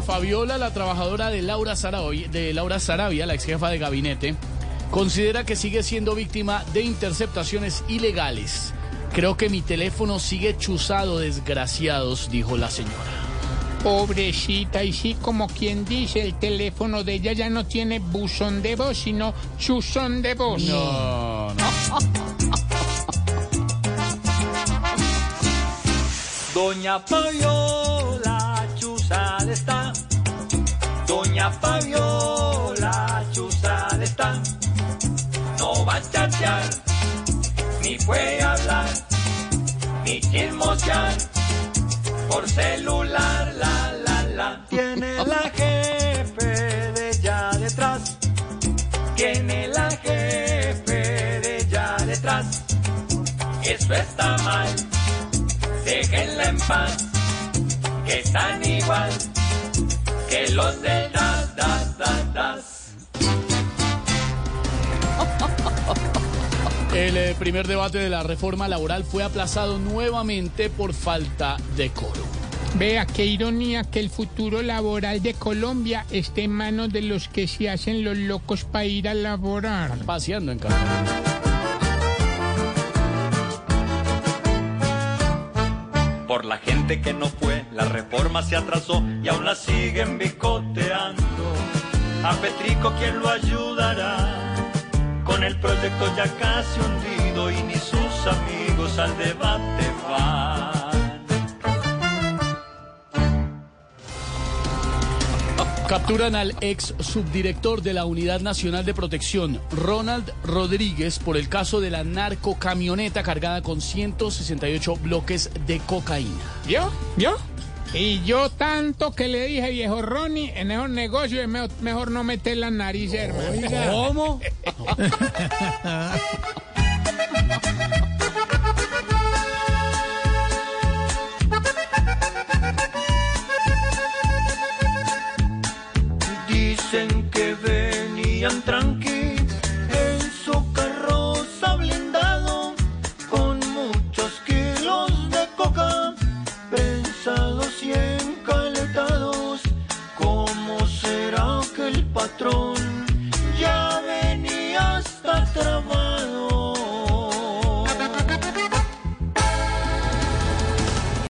Fabiola, la trabajadora de Laura Sarabia, de Laura Sarabia, la ex jefa de gabinete, considera que sigue siendo víctima de interceptaciones ilegales. Creo que mi teléfono sigue chuzado, desgraciados, dijo la señora. Pobrecita, y sí, como quien dice, el teléfono de ella ya no tiene buzón de voz, sino chuzón de voz. No, no. Doña Fabiola Doña Fabiola chuzal está. No va a chatear, ni puede hablar, ni chismosear. Por celular, la, la, la. Tiene la jefe de ella detrás. Tiene la jefe de ella detrás. Eso está mal déjenla en paz, que están igual que los de das, das, das, das. El eh, primer debate de la reforma laboral fue aplazado nuevamente por falta de coro. Vea qué ironía que el futuro laboral de Colombia esté en manos de los que se hacen los locos para ir a laborar. Paseando en casa. Por la gente que no fue, la reforma se atrasó y aún la siguen bicoteando. A Petrico, ¿quién lo ayudará? Con el proyecto ya casi hundido y ni sus amigos al debate van. Capturan al ex subdirector de la Unidad Nacional de Protección, Ronald Rodríguez, por el caso de la narcocamioneta cargada con 168 bloques de cocaína. ¿Vio? ¿Vio? Y yo tanto que le dije, viejo Ronnie, en esos negocios es mejor, mejor no meter la nariz, hermano. ¿Cómo? Dicen que venían tranqui el patrón.